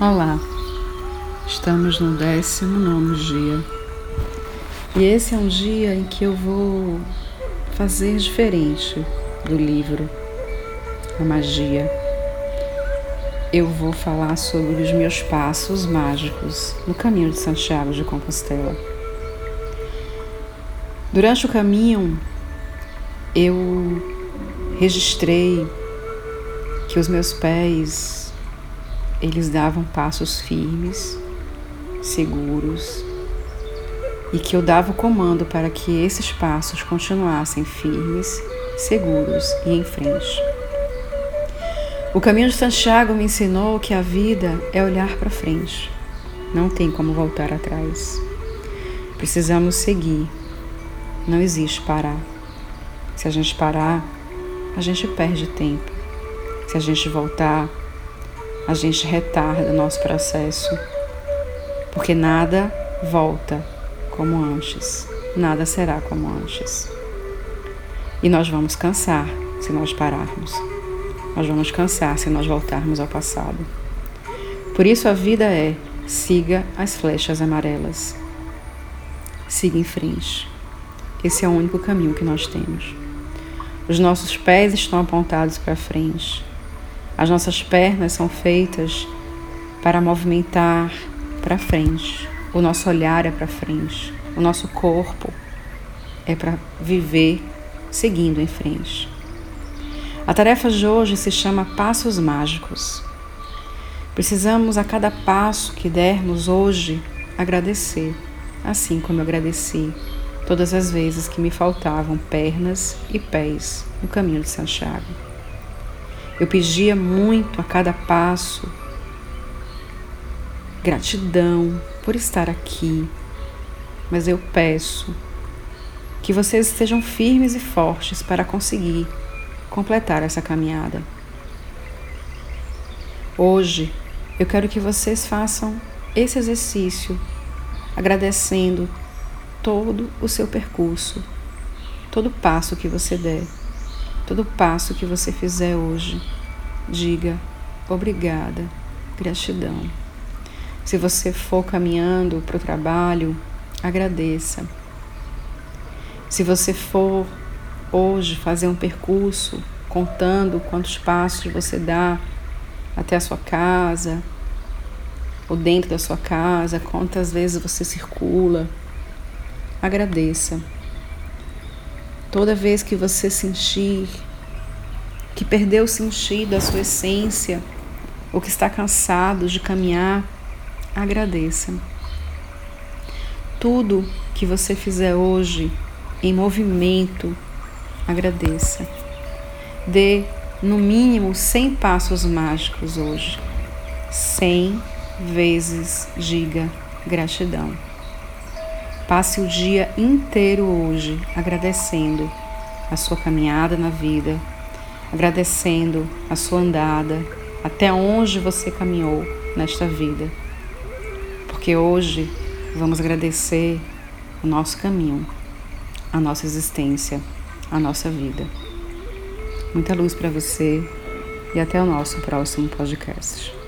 Olá, estamos no 19 dia e esse é um dia em que eu vou fazer diferente do livro A Magia. Eu vou falar sobre os meus passos mágicos no caminho de Santiago de Compostela. Durante o caminho, eu registrei que os meus pés eles davam passos firmes, seguros, e que eu dava o comando para que esses passos continuassem firmes, seguros e em frente. O caminho de Santiago me ensinou que a vida é olhar para frente. Não tem como voltar atrás. Precisamos seguir. Não existe parar. Se a gente parar, a gente perde tempo. Se a gente voltar, a gente retarda o nosso processo, porque nada volta como antes, nada será como antes. E nós vamos cansar se nós pararmos, nós vamos cansar se nós voltarmos ao passado. Por isso a vida é: siga as flechas amarelas, siga em frente. Esse é o único caminho que nós temos. Os nossos pés estão apontados para frente as nossas pernas são feitas para movimentar para frente. O nosso olhar é para frente. O nosso corpo é para viver seguindo em frente. A tarefa de hoje se chama Passos Mágicos. Precisamos a cada passo que dermos hoje agradecer, assim como eu agradeci todas as vezes que me faltavam pernas e pés no caminho de Santiago. Eu pedia muito a cada passo gratidão por estar aqui, mas eu peço que vocês estejam firmes e fortes para conseguir completar essa caminhada. Hoje eu quero que vocês façam esse exercício agradecendo todo o seu percurso, todo passo que você der. Todo passo que você fizer hoje, diga obrigada, gratidão. Se você for caminhando para o trabalho, agradeça. Se você for hoje fazer um percurso contando quantos passos você dá até a sua casa, ou dentro da sua casa, quantas vezes você circula, agradeça. Toda vez que você sentir que perdeu o sentido, a sua essência, ou que está cansado de caminhar, agradeça. Tudo que você fizer hoje em movimento, agradeça. Dê no mínimo 100 passos mágicos hoje. 100 vezes diga gratidão. Passe o dia inteiro hoje agradecendo a sua caminhada na vida, agradecendo a sua andada, até onde você caminhou nesta vida. Porque hoje vamos agradecer o nosso caminho, a nossa existência, a nossa vida. Muita luz para você e até o nosso próximo podcast.